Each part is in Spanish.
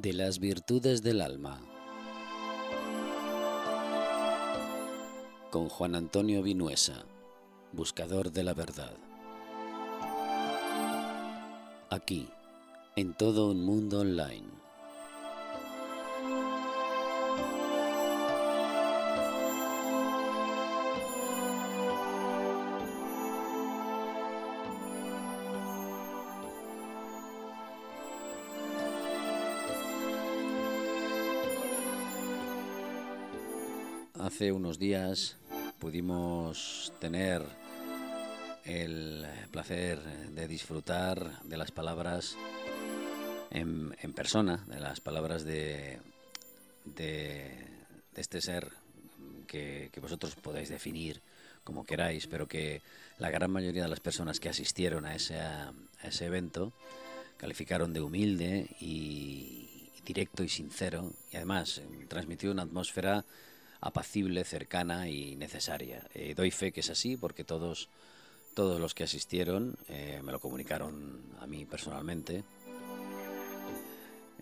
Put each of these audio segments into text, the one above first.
de las virtudes del alma. Con Juan Antonio Vinuesa, buscador de la verdad. Aquí, en todo un mundo online. Hace unos días pudimos tener el placer de disfrutar de las palabras en, persona, de las palabras de, de, este ser que, vosotros podáis definir como queráis, pero que la gran mayoría de las personas que asistieron a ese, a ese evento calificaron de humilde y directo y sincero y además transmitió una atmósfera apacible, cercana y necesaria. Eh, doy fe que es así porque todos, todos los que asistieron eh, me lo comunicaron a mí personalmente.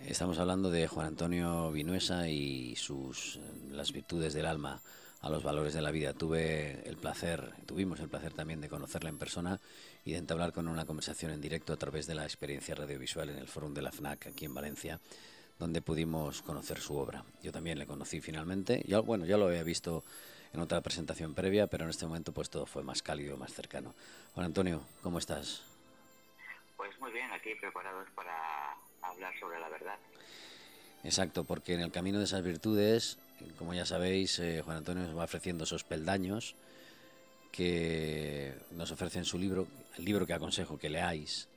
Estamos hablando de Juan Antonio Vinuesa y sus las virtudes del alma a los valores de la vida. Tuve el placer, tuvimos el placer también de conocerla en persona y de entablar con una conversación en directo a través de la experiencia radiovisual en el Fórum de la FNAC aquí en Valencia donde pudimos conocer su obra. Yo también le conocí finalmente. Ya, bueno, ya lo había visto en otra presentación previa, pero en este momento pues todo fue más cálido, más cercano. Juan Antonio, ¿cómo estás? Pues muy bien, aquí preparados para hablar sobre la verdad. Exacto, porque en el camino de esas virtudes, como ya sabéis, eh, Juan Antonio nos va ofreciendo esos peldaños que nos ofrece en su libro, el libro que aconsejo que leáis,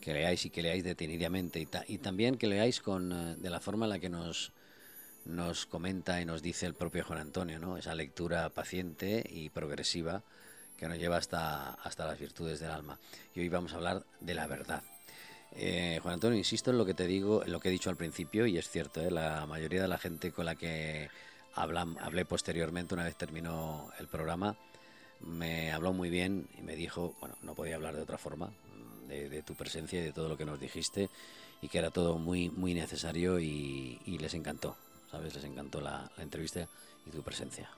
que leáis y que leáis detenidamente y, también que leáis con, eh, de la forma en la que nos, nos comenta y nos dice el propio Juan Antonio, ¿no? esa lectura paciente y progresiva que nos lleva hasta, hasta las virtudes del alma. Y hoy vamos a hablar de la verdad. Eh, Juan Antonio, insisto en lo que te digo, en lo que he dicho al principio, y es cierto, ¿eh? la mayoría de la gente con la que hablan, hablé posteriormente, una vez terminó el programa, me habló muy bien y me dijo, bueno, no podía hablar de otra forma, de, tu presencia y de todo lo que nos dijiste y que era todo muy, muy necesario y, les encantó, ¿sabes? Les encantó la, entrevista y tu presencia.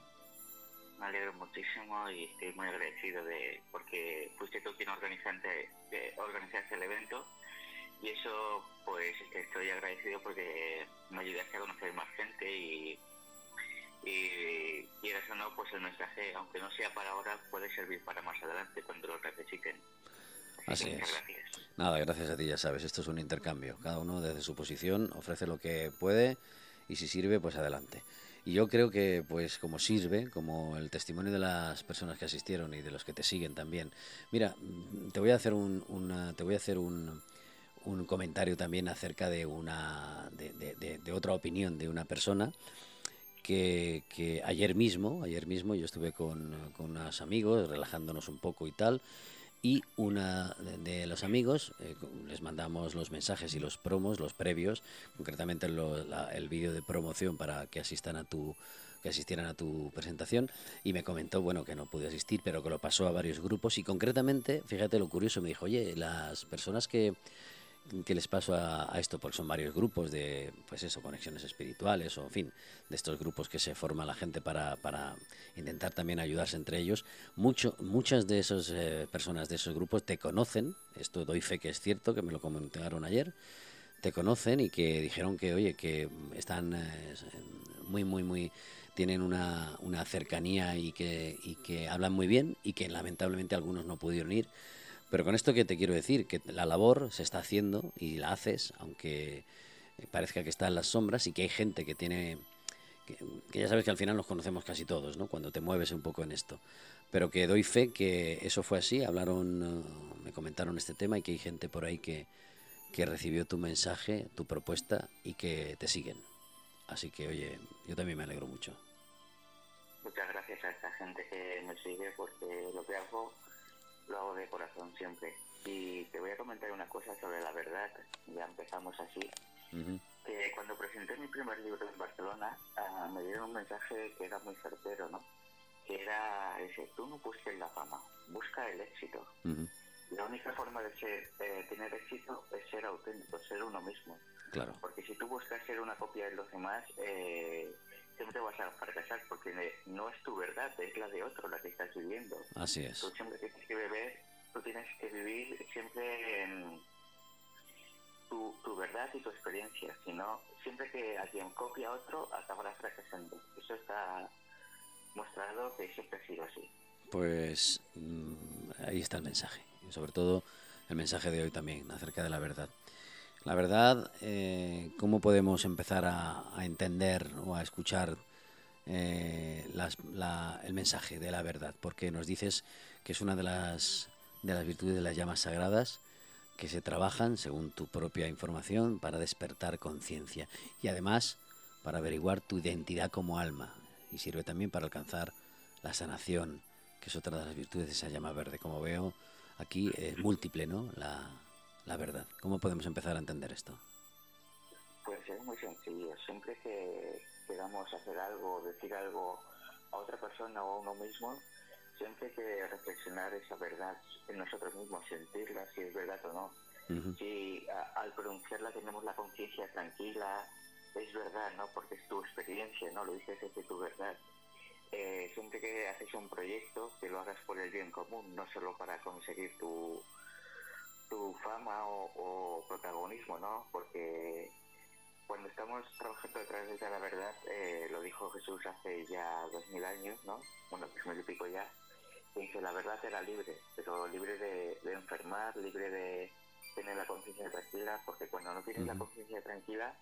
Me alegro muchísimo y estoy muy agradecido de porque fuiste tú quien organizaste, de, organizaste el evento y eso pues estoy agradecido porque me ayudaste a conocer más gente y y quieras o no, pues el mensaje, aunque no sea para ahora, puede servir para más adelante cuando lo necesiten. Así es. Nada, gracias a ti, ya sabes, esto es un intercambio. Cada uno desde su posición ofrece lo que puede y si sirve, pues adelante. Y yo creo que, pues como sirve, como el testimonio de las personas que asistieron y de los que te siguen también. Mira, te voy a hacer un, una, te voy a hacer un, un comentario también acerca de una, de, de, de otra opinión de una persona que, que, ayer mismo, ayer mismo yo estuve con, con unos amigos relajándonos un poco y tal y una de los amigos eh, les mandamos los mensajes y los promos, los previos, concretamente el vídeo de promoción para que asistan a tu que asistieran a tu presentación y me comentó bueno que no pude asistir pero que lo pasó a varios grupos y concretamente fíjate lo curioso me dijo oye las personas que que les paso a, esto, porque son varios grupos de, pues eso, conexiones espirituales o, en fin, de estos grupos que se forma la gente para, para intentar también ayudarse entre ellos. Mucho, muchas de esas eh, personas de esos grupos te conocen, esto doy fe que es cierto, que me lo comentaron ayer, te conocen y que dijeron que, oye, que están eh, muy, muy, muy, tienen una, una cercanía y que, y que hablan muy bien y que lamentablemente algunos no pudieron ir pero con esto que te quiero decir, que la labor se está haciendo y la haces, aunque parezca que está en las sombras y que hay gente que tiene, que, ya sabes que al final nos conocemos casi todos, ¿no? Cuando te mueves un poco en esto. Pero que doy fe que eso fue así, hablaron, uh, me comentaron este tema y que hay gente por ahí que, que recibió tu mensaje, tu propuesta y que te siguen. Así que, oye, yo también me alegro mucho. Muchas gracias a esta gente que me sigue porque lo que hago lo hago de corazón siempre. Y te voy a comentar una cosa sobre la verdad, ya empezamos así. que cuando presenté mi primer libro en Barcelona, ah, me dieron un mensaje que era muy certero, ¿no? Que era ese, tú no busques la fama, busca el éxito. La única forma de ser, tener éxito es ser auténtico, ser uno mismo. Claro. Porque si tú buscas ser una copia de los demás, eh, siempre vas a fracasar porque no es tu verdad, es la de otro la que estás viviendo. Así es. Tú siempre tienes que beber, tú tienes que vivir siempre en tu, tu verdad y tu experiencia. Si no, siempre que alguien copia a otro, acabarás fracasando. Eso está mostrado que siempre ha sido así. Pues mm, ahí está el mensaje. Y sobre todo el mensaje de hoy también acerca de la verdad. La verdad, eh, ¿cómo podemos empezar a, entender o a escuchar eh, el mensaje de la verdad? Porque nos dices que es una de las, de las virtudes de las llamas sagradas que se trabajan, según tu propia información, para despertar conciencia y además para averiguar tu identidad como alma y sirve también para alcanzar la sanación, que es otra de las virtudes de esa llama verde. Como veo, aquí es múltiple, ¿no? La, la verdad. ¿Cómo podemos empezar a entender esto? Pues es muy sencillo. Siempre que queramos hacer algo, decir algo a otra persona o a uno mismo, siempre hay que reflexionar esa verdad en nosotros mismos, sentirla, si es verdad o no. Si al pronunciarla tenemos la conciencia tranquila, es verdad, ¿no? Porque es tu experiencia, ¿no? Lo dices desde tu verdad. Eh, siempre que haces un proyecto, que lo hagas por el bien común, no solo para conseguir tu, tu fama o, protagonismo, ¿no? Porque cuando estamos trabajando través de la verdad, eh, lo dijo Jesús hace ya dos mil años, ¿no? Bueno, dos mil y pico ya, dice, la verdad era libre, pero libre de, enfermar, libre de tener la conciencia tranquila, porque cuando no tienes la conciencia tranquila,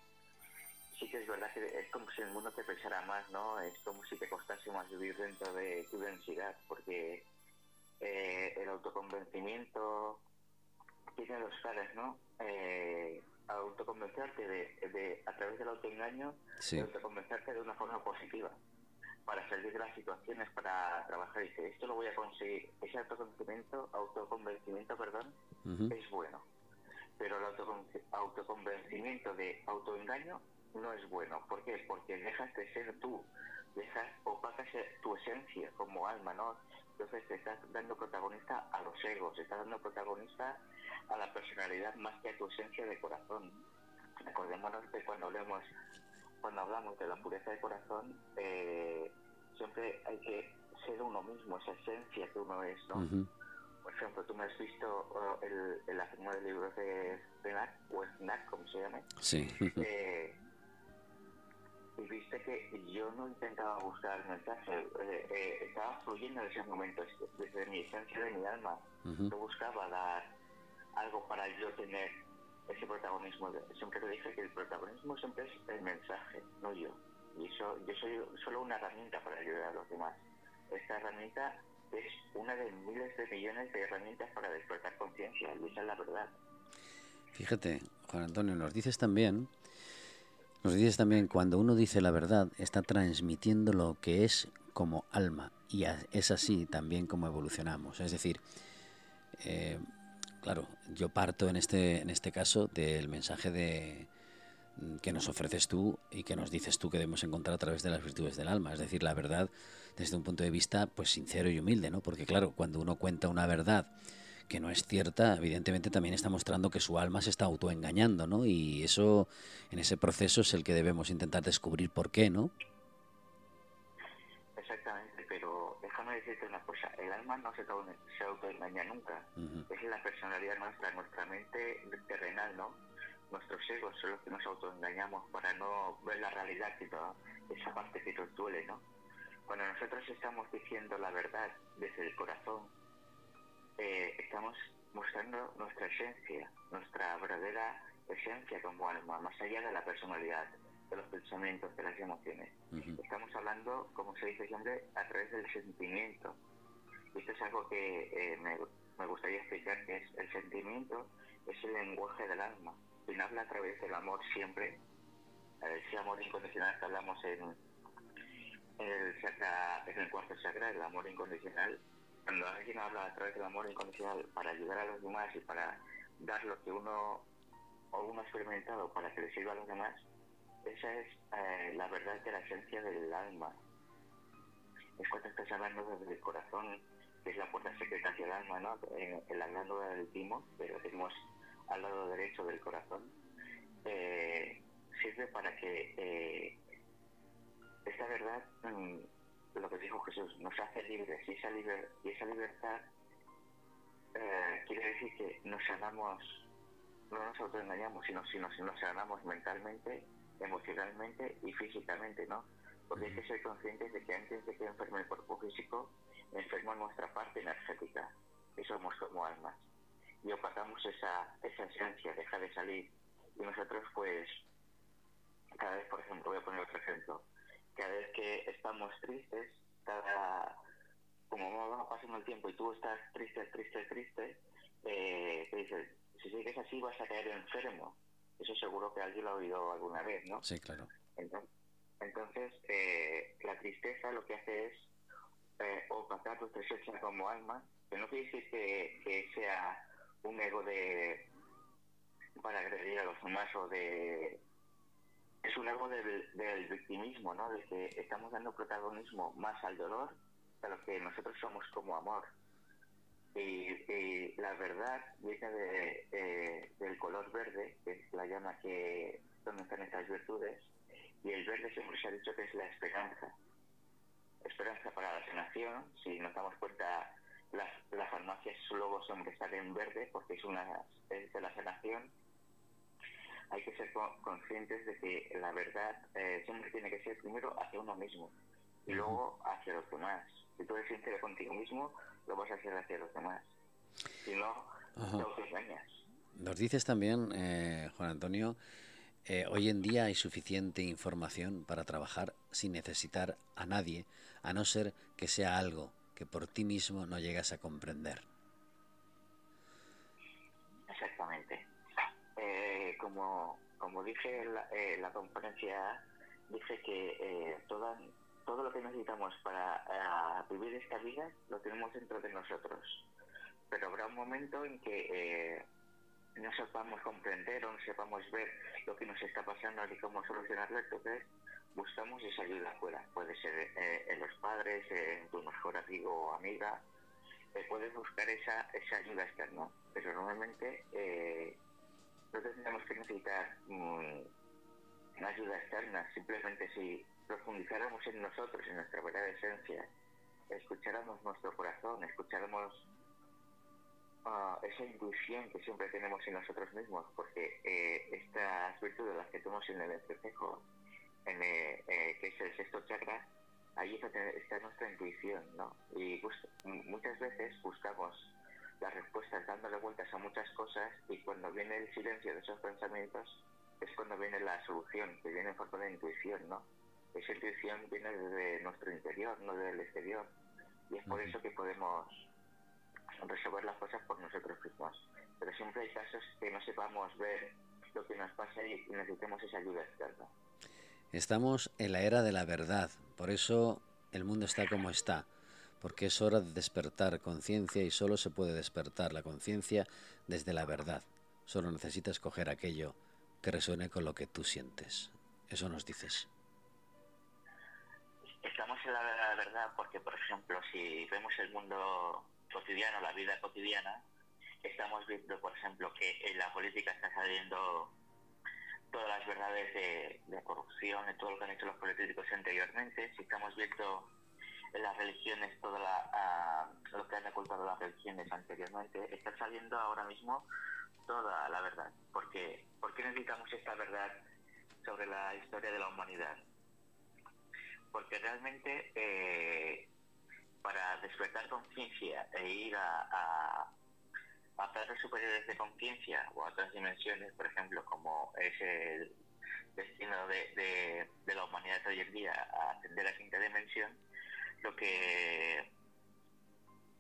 sí que es verdad que es como si el mundo te pesara más, ¿no? Es como si te costase más vivir dentro de tu densidad, porque eh, el autoconvencimiento, tiene dos caras, ¿no? Eh, autoconvencerte de, de, a través del autoengaño, sí. autoconvencerte de una forma positiva para salir de las situaciones, para trabajar. Y dice, esto lo voy a conseguir. Ese autoconvencimiento, autoconvencimiento, perdón, es bueno. Pero el autoconvencimiento de autoengaño no es bueno. ¿Por qué? Porque dejas de ser tú, dejas, opacas tu esencia como alma, ¿no? Entonces te estás dando protagonista a los egos, te estás dando protagonista a la personalidad más que a tu esencia de corazón. Acordémonos que cuando hablamos, cuando hablamos de la pureza de corazón, eh, siempre hay que ser uno mismo, esa esencia que uno es, ¿no? Por ejemplo, tú me has visto el, el la del libro de Snack, o Snack, como se llame. Sí. Eh, y viste que yo no intentaba buscar mensaje, eh, eh, estaba fluyendo en esos momentos, desde mi esencia de mi alma. No buscaba dar algo para yo tener ese protagonismo. Siempre te dije que el protagonismo siempre es el mensaje, no yo. Y eso, yo soy solo una herramienta para ayudar a los demás. Esta herramienta es una de miles de millones de herramientas para despertar conciencia, y esa es la verdad. Fíjate, Juan Antonio, nos dices también nos dices también, cuando uno dice la verdad, está transmitiendo lo que es como alma. Y es así también como evolucionamos. Es decir, eh, claro, yo parto en este, en este caso del mensaje de mm, que nos ofreces tú y que nos dices tú que debemos encontrar a través de las virtudes del alma. Es decir, la verdad desde un punto de vista pues sincero y humilde, ¿no? Porque claro, cuando uno cuenta una verdad que no es cierta, evidentemente también está mostrando que su alma se está autoengañando, ¿no? Y eso, en ese proceso es el que debemos intentar descubrir por qué, ¿no? Exactamente, pero déjame decirte una cosa, el alma no se, se autoengaña nunca, es la personalidad nuestra, nuestra mente terrenal, ¿no? Nuestros egos son los que nos autoengañamos para no ver la realidad y toda esa parte que nos duele, ¿no? Cuando nosotros estamos diciendo la verdad desde el corazón, eh, estamos mostrando nuestra esencia, nuestra verdadera esencia como alma, más allá de la personalidad, de los pensamientos, de las emociones. Estamos hablando, como se dice siempre, a través del sentimiento. Y esto es algo que eh, me, me, gustaría explicar, que es el sentimiento es el lenguaje del alma. Quien habla a través del amor siempre, ese amor incondicional que hablamos en, en el, en el cuarto chakra, el amor incondicional, cuando alguien habla a través del amor incondicional para ayudar a los demás y para dar lo que uno o uno ha experimentado para que le sirva a los demás, esa es eh, la verdad de la esencia del alma. Es cuando estás hablando desde el corazón, que es la puerta secreta hacia el alma, ¿no? En, la glándula del timo, pero tenemos al lado derecho del corazón. Eh, sirve para que eh, esta verdad, mm, lo que dijo Jesús, nos hace libres y esa, liber, y esa libertad eh, quiere decir que nos sanamos, no nos autoengañamos, sino, sino, sino nos sanamos mentalmente, emocionalmente y físicamente, ¿no? Porque hay que ser conscientes de que antes de que enferme el cuerpo físico, enferma nuestra parte energética, y somos como almas. Y opacamos esa, esa esencia, deja de salir. Y nosotros, pues, cada vez, por ejemplo, voy a poner otro ejemplo, cada vez que estamos tristes, cada, como va pasando el tiempo y tú estás triste, triste, triste, eh, te dices, si sigues así vas a caer enfermo. Eso seguro que alguien lo ha oído alguna vez, ¿no? Sí, claro. Entonces, eh, la tristeza lo que hace es eh, opacar tu presencia como alma, que no quiere decir que, que sea un ego de para agredir a los demás o de es un ego del, del victimismo, ¿no? De que estamos dando protagonismo más al dolor a lo que nosotros somos como amor. Y, la verdad viene de, del color verde, que es la llama que donde están estas virtudes, y el verde siempre se ha dicho que es la esperanza. Esperanza para la sanación, si nos damos cuenta, las, las farmacias luego siempre salen verde porque es una es de la sanación. Hay que ser conscientes de que la verdad eh, siempre tiene que ser primero hacia uno mismo y luego hacia los demás. Si tú eres sincero contigo mismo, lo vas a hacer hacia los demás. Si no, te engañas. Nos dices también, eh, Juan Antonio, eh, hoy en día hay suficiente información para trabajar sin necesitar a nadie, a no ser que sea algo que por ti mismo no llegas a comprender. Eh, como, como dije en la, la conferencia, dije que toda, todo lo que necesitamos para vivir esta vida lo tenemos dentro de nosotros. Pero habrá un momento en que eh, no sepamos comprender o no sepamos ver lo que nos está pasando y cómo solucionarlo, entonces buscamos esa ayuda afuera. Puede ser eh, en los padres, en tu mejor amigo o amiga, eh, puedes buscar esa, esa ayuda externa. Pero normalmente no tendríamos que necesitar mm, una ayuda externa, simplemente si profundizáramos en nosotros, en nuestra verdadera esencia, escucháramos nuestro corazón, escucháramos uh, esa intuición que siempre tenemos en nosotros mismos, porque eh, estas virtudes, las que tenemos en el espejo, en eh, eh, que es el sexto chakra, ahí está, nuestra intuición, ¿no? Y muchas veces buscamos las respuestas dándole vueltas a muchas cosas y cuando viene el silencio de esos pensamientos es cuando viene la solución, que viene en forma de intuición, ¿no? esa intuición viene desde nuestro interior, no del exterior. Y es por eso que podemos resolver las cosas por nosotros mismos. Pero siempre hay casos que no sepamos ver lo que nos pasa y necesitemos esa ayuda externa. Estamos en la era de la verdad, por eso el mundo está como está, porque es hora de despertar conciencia y solo se puede despertar la conciencia desde la verdad. Solo necesitas coger aquello que resuene con lo que tú sientes. Eso nos dices estamos en la verdad porque, por ejemplo, si vemos el mundo cotidiano, la vida cotidiana, estamos viendo, por ejemplo, que en la política está saliendo todas las verdades de, corrupción, de todo lo que han hecho los políticos anteriormente, si estamos viendo en las religiones todo la, lo que han ocultado las religiones anteriormente, está saliendo ahora mismo toda la verdad. Porque, ¿Por qué necesitamos esta verdad sobre la historia de la humanidad? porque realmente eh, para despertar conciencia e ir a, a, planos superiores de conciencia o a otras dimensiones, por ejemplo, como es el destino de, de, la humanidad hoy en día, a ascender a quinta dimensión, que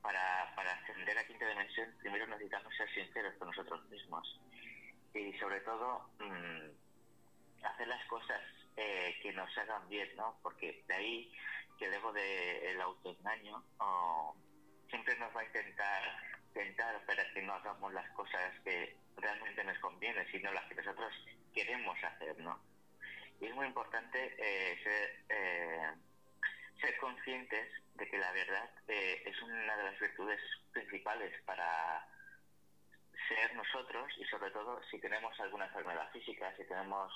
para, para ascender a quinta dimensión primero necesitamos ser sinceros con nosotros mismos y sobre todo mm, hacer las cosas eh, que nos hagan bien, ¿no? Porque de ahí que dejo de el autoengaño siempre nos va a intentar tentar para que no hagamos las cosas que realmente nos convienen, sino las que nosotros queremos hacer, ¿no? Y es muy importante eh, ser, eh, ser conscientes de que la verdad es una de las virtudes principales para ser nosotros y sobre todo si tenemos alguna enfermedad física, si tenemos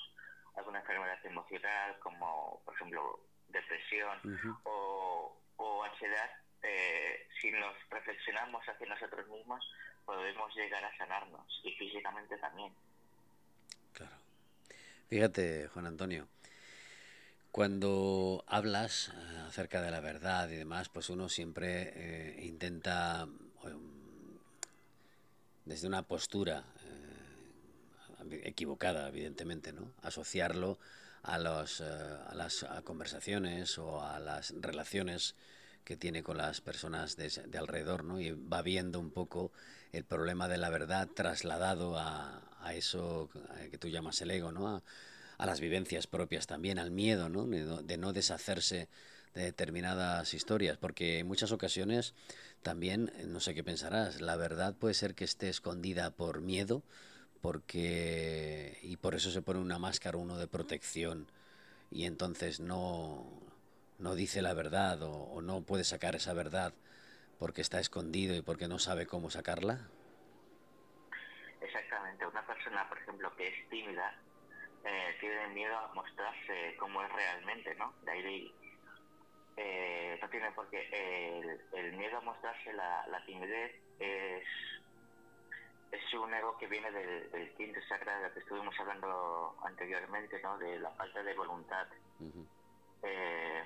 alguna enfermedad emocional como por ejemplo depresión o, o, ansiedad, eh, si nos reflexionamos hacia nosotros mismos podemos llegar a sanarnos y físicamente también. Claro. Fíjate, Juan Antonio, cuando hablas eh, acerca de la verdad y demás, pues uno siempre eh, intenta, um, desde una postura eh, equivocada, evidentemente, ¿no? asociarlo a, los, a las conversaciones o a las relaciones que tiene con las personas de, de, alrededor, ¿no? Y va viendo un poco el problema de la verdad trasladado a, a eso que tú llamas el ego, ¿no? a las vivencias propias también, al miedo, ¿no? De, no deshacerse de determinadas historias, porque en muchas ocasiones también, no sé qué pensarás, la verdad puede ser que esté escondida por miedo, porque y por eso se pone una máscara uno de protección y entonces no, no dice la verdad o, o no puede sacar esa verdad porque está escondido y porque no sabe cómo sacarla. Exactamente, una persona, por ejemplo, que es tímida, eh, tienen miedo a mostrarse como es realmente, ¿no? De ahí eh, no tiene por qué. el, miedo a mostrarse la, timidez es, es un ego que viene del, del quinto chakra de que estuvimos hablando anteriormente, ¿no? De la falta de voluntad. eh,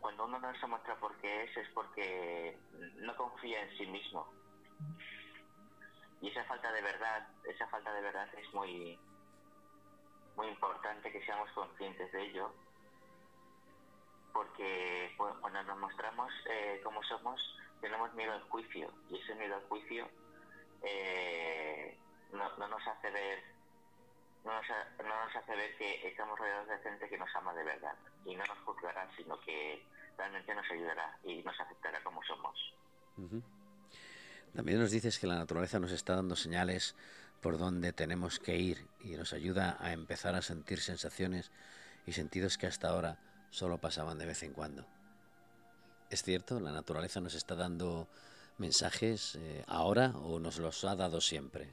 cuando uno no se muestra por qué es, es porque no confía en sí mismo. Y esa falta de verdad, esa falta de verdad es muy, muy importante que seamos conscientes de ello, porque cuando nos mostramos eh, cómo somos, tenemos miedo al juicio, y ese miedo al juicio eh, no, nos hace ver no nos, no nos hace ver que estamos rodeados de gente que nos ama de verdad y no nos juzgará, sino que realmente nos ayudará y nos aceptará como somos. También nos dices que la naturaleza nos está dando señales por donde tenemos que ir y nos ayuda a empezar a sentir sensaciones y sentidos que hasta ahora solo pasaban de vez en cuando. ¿Es cierto? ¿La naturaleza nos está dando mensajes eh, ahora o nos los ha dado siempre?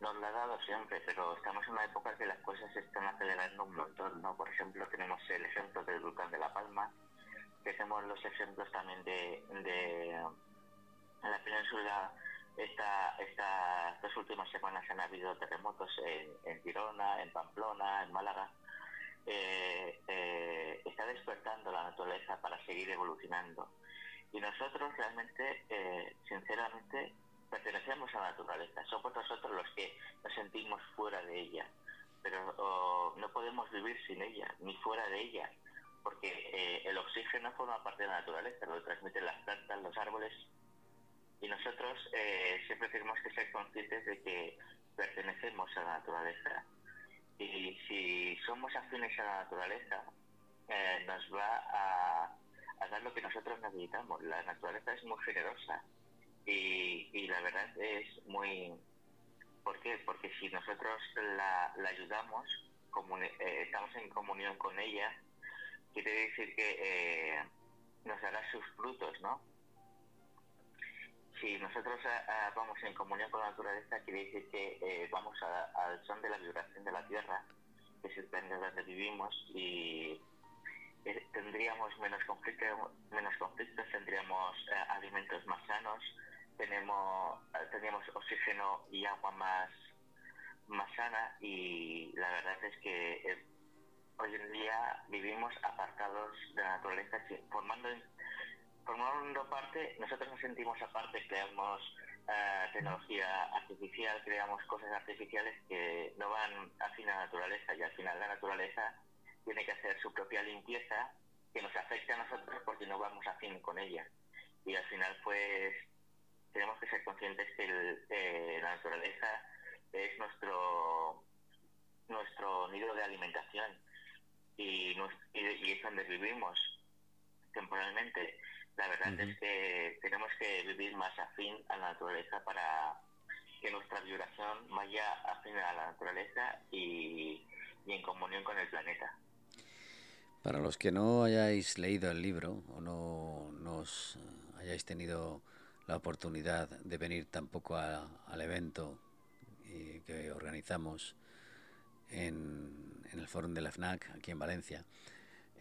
Nos lo ha dado siempre, pero estamos en una época que las cosas se están acelerando un montón, ¿no? Por ejemplo, tenemos el ejemplo del volcán de La Palma, tenemos los ejemplos también de, de la península esta, estas dos últimas semanas han habido terremotos en, en Girona, en Pamplona, en Málaga. Eh, eh, está despertando la naturaleza para seguir evolucionando. Y nosotros realmente, eh, sinceramente, pertenecemos a la naturaleza. Somos nosotros los que nos sentimos fuera de ella. Pero no podemos vivir sin ella, ni fuera de ella. Porque el oxígeno forma parte de la naturaleza, lo transmiten las plantas, los árboles y nosotros eh, siempre tenemos que ser conscientes de que pertenecemos a la naturaleza. Y si somos afines a la naturaleza, eh, nos va a, dar lo que nosotros necesitamos. La naturaleza es muy generosa y, la verdad es muy... ¿Por qué? Porque si nosotros la, ayudamos, eh, estamos en comunión con ella, quiere decir que nos dará sus frutos, ¿no? Si nosotros eh, eh, vamos en comunión con la naturaleza, quiere decir que eh, vamos al son de la vibración de la Tierra, que es el planeta donde vivimos, y tendríamos menos conflictos, menos conflictos tendríamos alimentos más sanos, tenemos, tendríamos oxígeno y agua más, más sana, y la verdad es que hoy en día vivimos apartados de la naturaleza, formando formando parte, nosotros nos sentimos aparte, creamos eh, tecnología artificial, creamos cosas artificiales que no van afín a la naturaleza y al final la naturaleza tiene que hacer su propia limpieza que nos afecta a nosotros porque no vamos afín con ella. Y al final pues tenemos que ser conscientes que eh, la naturaleza es nuestro nuestro nido de alimentación y es donde vivimos temporalmente la verdad es que tenemos que vivir más afín a la naturaleza para que nuestra vibración vaya afín a la naturaleza y, en comunión con el planeta. Para los que no hayáis leído el libro o no nos hayáis tenido la oportunidad de venir tampoco al evento que organizamos en en el foro de la FNAC, aquí en Valencia,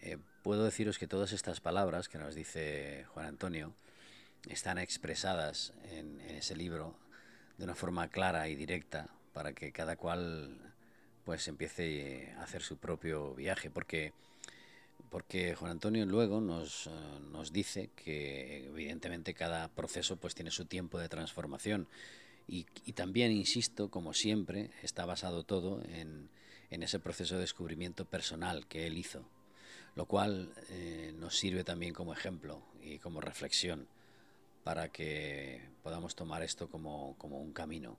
eh, puedo deciros que todas estas palabras que nos dice Juan Antonio están expresadas en, ese libro de una forma clara y directa para que cada cual pues empiece a hacer su propio viaje, porque porque Juan Antonio luego nos, eh, nos, dice que evidentemente cada proceso pues tiene su tiempo de transformación. Y, y también, insisto, como siempre, está basado todo en, en, ese proceso de descubrimiento personal que él hizo, lo cual eh, nos sirve también como ejemplo y como reflexión para que podamos tomar esto como, como un camino.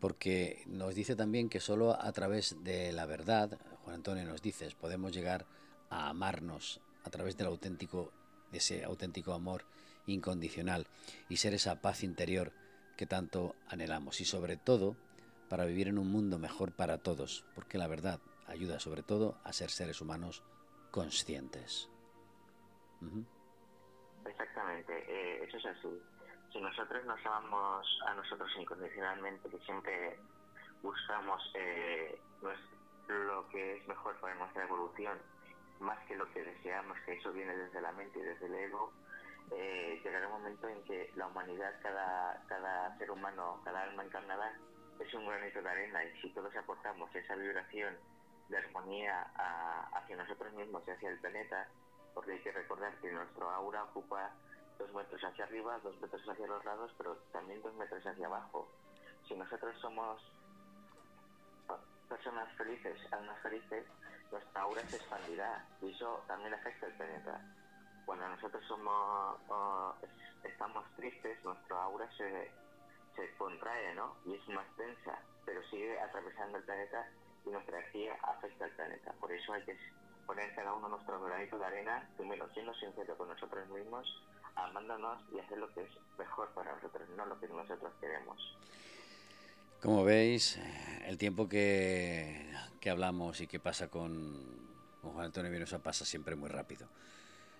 Porque nos dice también que solo a través de la verdad, Juan Antonio nos dice, podemos llegar a amarnos a través del auténtico, de ese auténtico amor incondicional y ser esa paz interior que tanto anhelamos. Y sobre todo para vivir en un mundo mejor para todos, porque la verdad ayuda sobre todo a ser seres humanos conscientes. Exactamente, eh, eso es así. Si nosotros nos amamos a nosotros incondicionalmente, que siempre buscamos eh, lo que es mejor para nuestra evolución, más que lo que deseamos, que eso viene desde la mente y desde el ego, eh, llegará un momento en que la humanidad, cada, cada ser humano, cada alma encarnada, es un granito de arena y si todos aportamos esa vibración de armonía hacia nosotros mismos y hacia el planeta, porque hay que recordar que nuestro aura ocupa dos metros hacia arriba, dos metros hacia los lados, pero también dos metros hacia abajo. Si nosotros somos personas felices, almas felices, nuestra aura se expandirá y eso también afecta al planeta. Cuando nosotros somos estamos tristes, nuestra aura se, se contrae, ¿no? Y es más densa, pero sigue atravesando el planeta y nuestra energía afecta al planeta. Por eso hay que poner cada uno nuestro granito de arena, primero siendo sincero con nosotros mismos, amándonos y hacer lo que es mejor para nosotros, no lo que nosotros queremos. Como veis, el tiempo que, que hablamos y que pasa con, con Juan Antonio Vinosa pasa siempre muy rápido.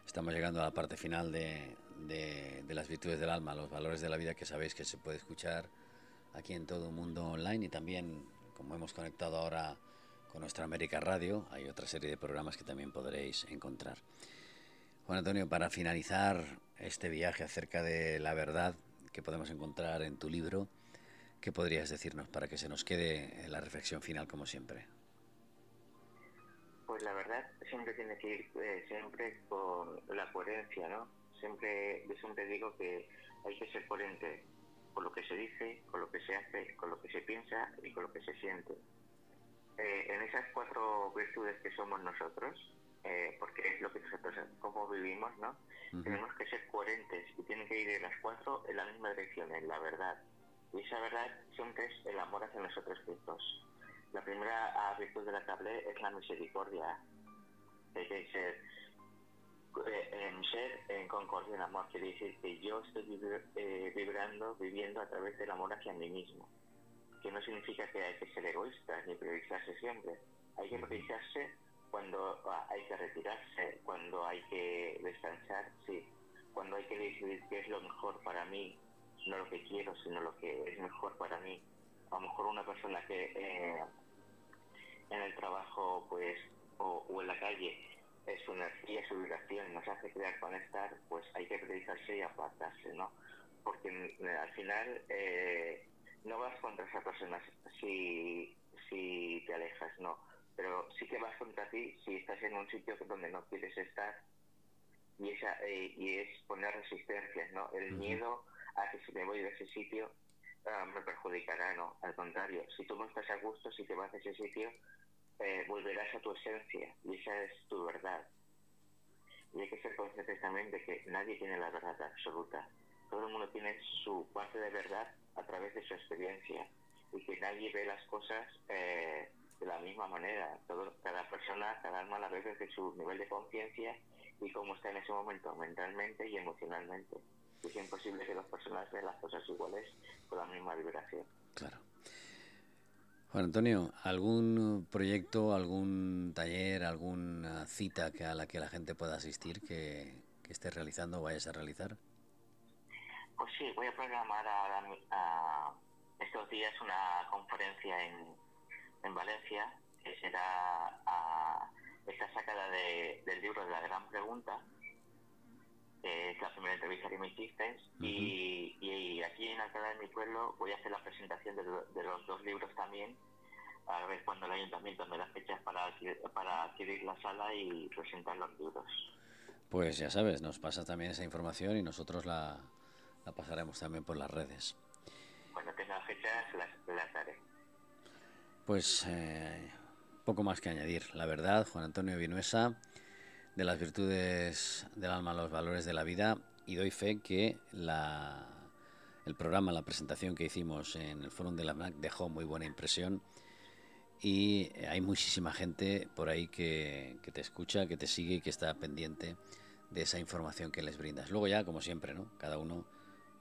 Estamos llegando a la parte final de, de, de, las virtudes del alma, los valores de la vida que sabéis que se puede escuchar aquí en todo el mundo online y también, como hemos conectado ahora con nuestra América Radio, hay otra serie de programas que también podréis encontrar. Juan Antonio, para finalizar este viaje acerca de la verdad que podemos encontrar en tu libro, ¿Qué podrías decirnos para que se nos quede la reflexión final como siempre? Pues la verdad siempre tiene que ir eh, siempre con la coherencia, ¿no? Siempre, siempre digo que hay que ser coherente con lo que se dice, con lo que se hace, con lo que se piensa y con lo que se siente. Eh, en esas cuatro virtudes que somos nosotros, eh, porque es lo que nosotros, como vivimos, ¿no? Tenemos que ser coherentes y tienen que ir en las cuatro en la misma dirección, en la verdad, y esa verdad siempre es el amor hacia nosotros mismos. La primera virtud de la que hablé es la misericordia. Hay que ser, en ser en concordia en amor. Quiere decir que yo estoy eh, vibrando, viviendo a través del amor hacia mí mismo. Que no significa que hay que ser egoísta ni priorizarse siempre. Hay que priorizarse cuando ah, hay que retirarse, cuando hay que descansar, sí. Cuando hay que decidir qué es lo mejor para mí, no lo que quiero, sino lo que es mejor para mí. A lo mejor una persona que eh, en el trabajo pues o, en la calle su energía, su vibración nos hace crear conectar, pues hay que priorizarse y apartarse, ¿no? Porque eh, al final eh, no vas contra esa persona si, si te alejas, no. Pero sí que vas contra ti si estás en un sitio donde no quieres estar y, esa, y es poner resistencias, ¿no? El miedo a que si me voy de ese sitio ah, me perjudicará, no, al contrario, si tú no estás a gusto, si te vas de ese sitio, eh, volverás a tu esencia y esa es tu verdad. Y hay que ser conscientes también de que nadie tiene la verdad absoluta. Todo el mundo tiene su parte de verdad a través de su experiencia y que nadie ve las cosas eh, de la misma manera. Todo, cada persona, cada alma la ve desde su nivel de conciencia y cómo está en ese momento mentalmente y emocionalmente es imposible que las personas vean las cosas iguales con la misma vibración. Claro. Juan Antonio, ¿algún proyecto, algún taller, alguna cita que a la que la gente pueda asistir que, que estés realizando o vayas a realizar? Pues sí, voy a programar a, estos días una conferencia en, en Valencia que será a sacada del libro de la gran pregunta, es la primera entrevista que me hiciste, y, aquí en Alcalá de mi pueblo voy a hacer la presentación de, los dos libros también, a ver cuando el ayuntamiento me da fechas para, para adquirir la sala y presentar los libros. Pues ya sabes, nos pasa también esa información y nosotros la, la pasaremos también por las redes. Cuando tenga fechas las, las daré. Pues eh, poco más que añadir. La verdad, Juan Antonio Vinuesa, de las virtudes del alma, los valores de la vida, y doy fe que el programa, la presentación que hicimos en el Fórum de la MAC dejó muy buena impresión y hay muchísima gente por ahí que, que, te escucha, que te sigue y que está pendiente de esa información que les brindas. Luego ya, como siempre, ¿no? Cada uno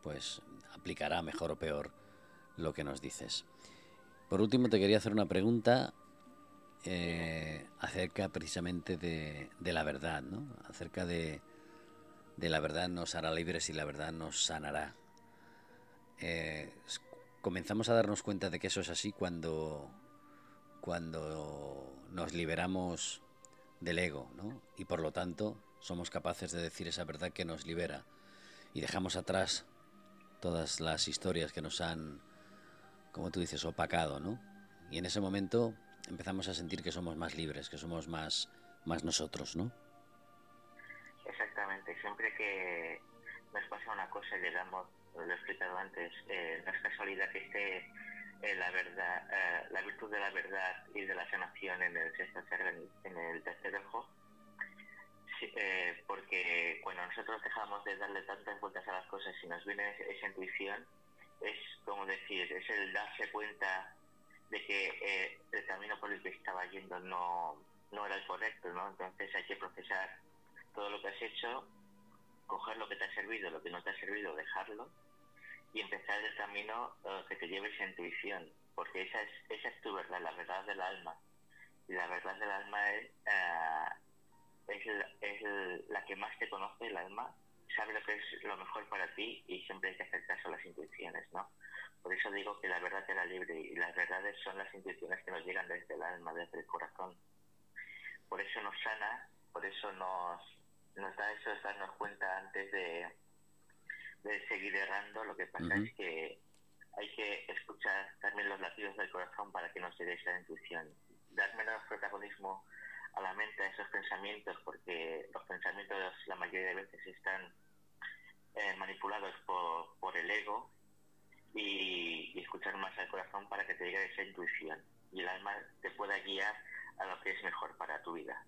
pues aplicará mejor o peor lo que nos dices. Por último, te quería hacer una pregunta eh, acerca precisamente de, la verdad, ¿no? Acerca de, la verdad nos hará libres y la verdad nos sanará. Eh, comenzamos a darnos cuenta de que eso es así cuando, cuando nos liberamos del ego, ¿no? Y por lo tanto somos capaces de decir esa verdad que nos libera y dejamos atrás todas las historias que nos han, como tú dices, opacado, ¿no? Y en ese momento empezamos a sentir que somos más libres, que somos más, más nosotros, ¿no? Exactamente. Siempre que nos pasa una cosa y le damos, lo he explicado antes, eh, no es casualidad que esté eh, la verdad, eh, la virtud de la verdad y de la sanación en el sexto en el tercer ojo, eh, porque cuando nosotros dejamos de darle tantas vueltas a las cosas y nos viene esa intuición, es como decir, es el darse cuenta de que eh, el camino por el que estaba yendo no, no era el correcto, ¿no? Entonces hay que procesar todo lo que has hecho, coger lo que te ha servido, lo que no te ha servido, dejarlo y empezar el camino eh, que te lleve esa intuición, porque esa es, esa es tu verdad, la verdad del alma. Y la verdad del alma es, es, es la que más te conoce, el alma, sabe lo que es lo mejor para ti y siempre hay que hacer caso a las intuiciones, ¿no? Por eso digo que la verdad te la libre y las verdades son las intuiciones que nos llegan desde el alma, desde el corazón. Por eso nos sana, por eso nos, nos da eso de darnos cuenta antes de, de seguir errando. Lo que pasa es que hay que escuchar también los latidos del corazón para que nos llegue esa intuición. Dar menos protagonismo a la mente a esos pensamientos, porque los pensamientos la mayoría de veces están eh, manipulados por, por el ego y, escuchar más al corazón para que te llegue esa intuición y el alma te pueda guiar a lo que es mejor para tu vida.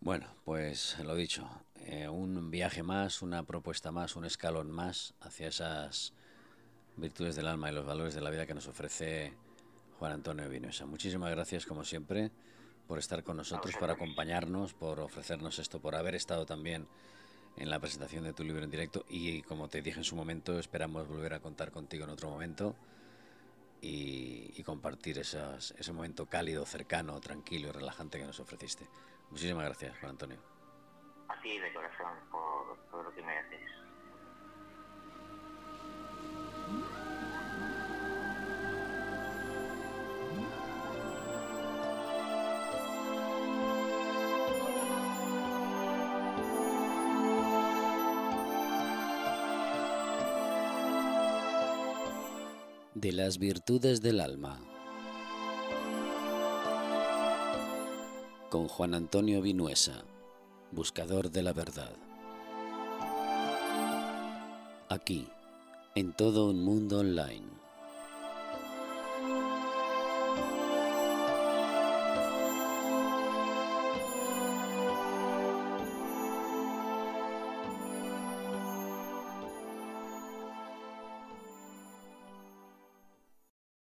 Bueno, pues lo dicho, eh, un viaje más, una propuesta más, un escalón más hacia esas virtudes del alma y los valores de la vida que nos ofrece Juan Antonio Vinosa. Muchísimas gracias, como siempre, por estar con nosotros, por acompañarnos, por ofrecernos esto, por haber estado también en la presentación de tu libro en directo y como te dije en su momento, esperamos volver a contar contigo en otro momento y, compartir ese momento cálido, cercano, tranquilo y relajante que nos ofreciste. Muchísimas gracias, Juan Antonio. A ti de corazón por, por lo que me haces. De las virtudes del alma. Con Juan Antonio Vinuesa, buscador de la verdad. Aquí, en todo un mundo online.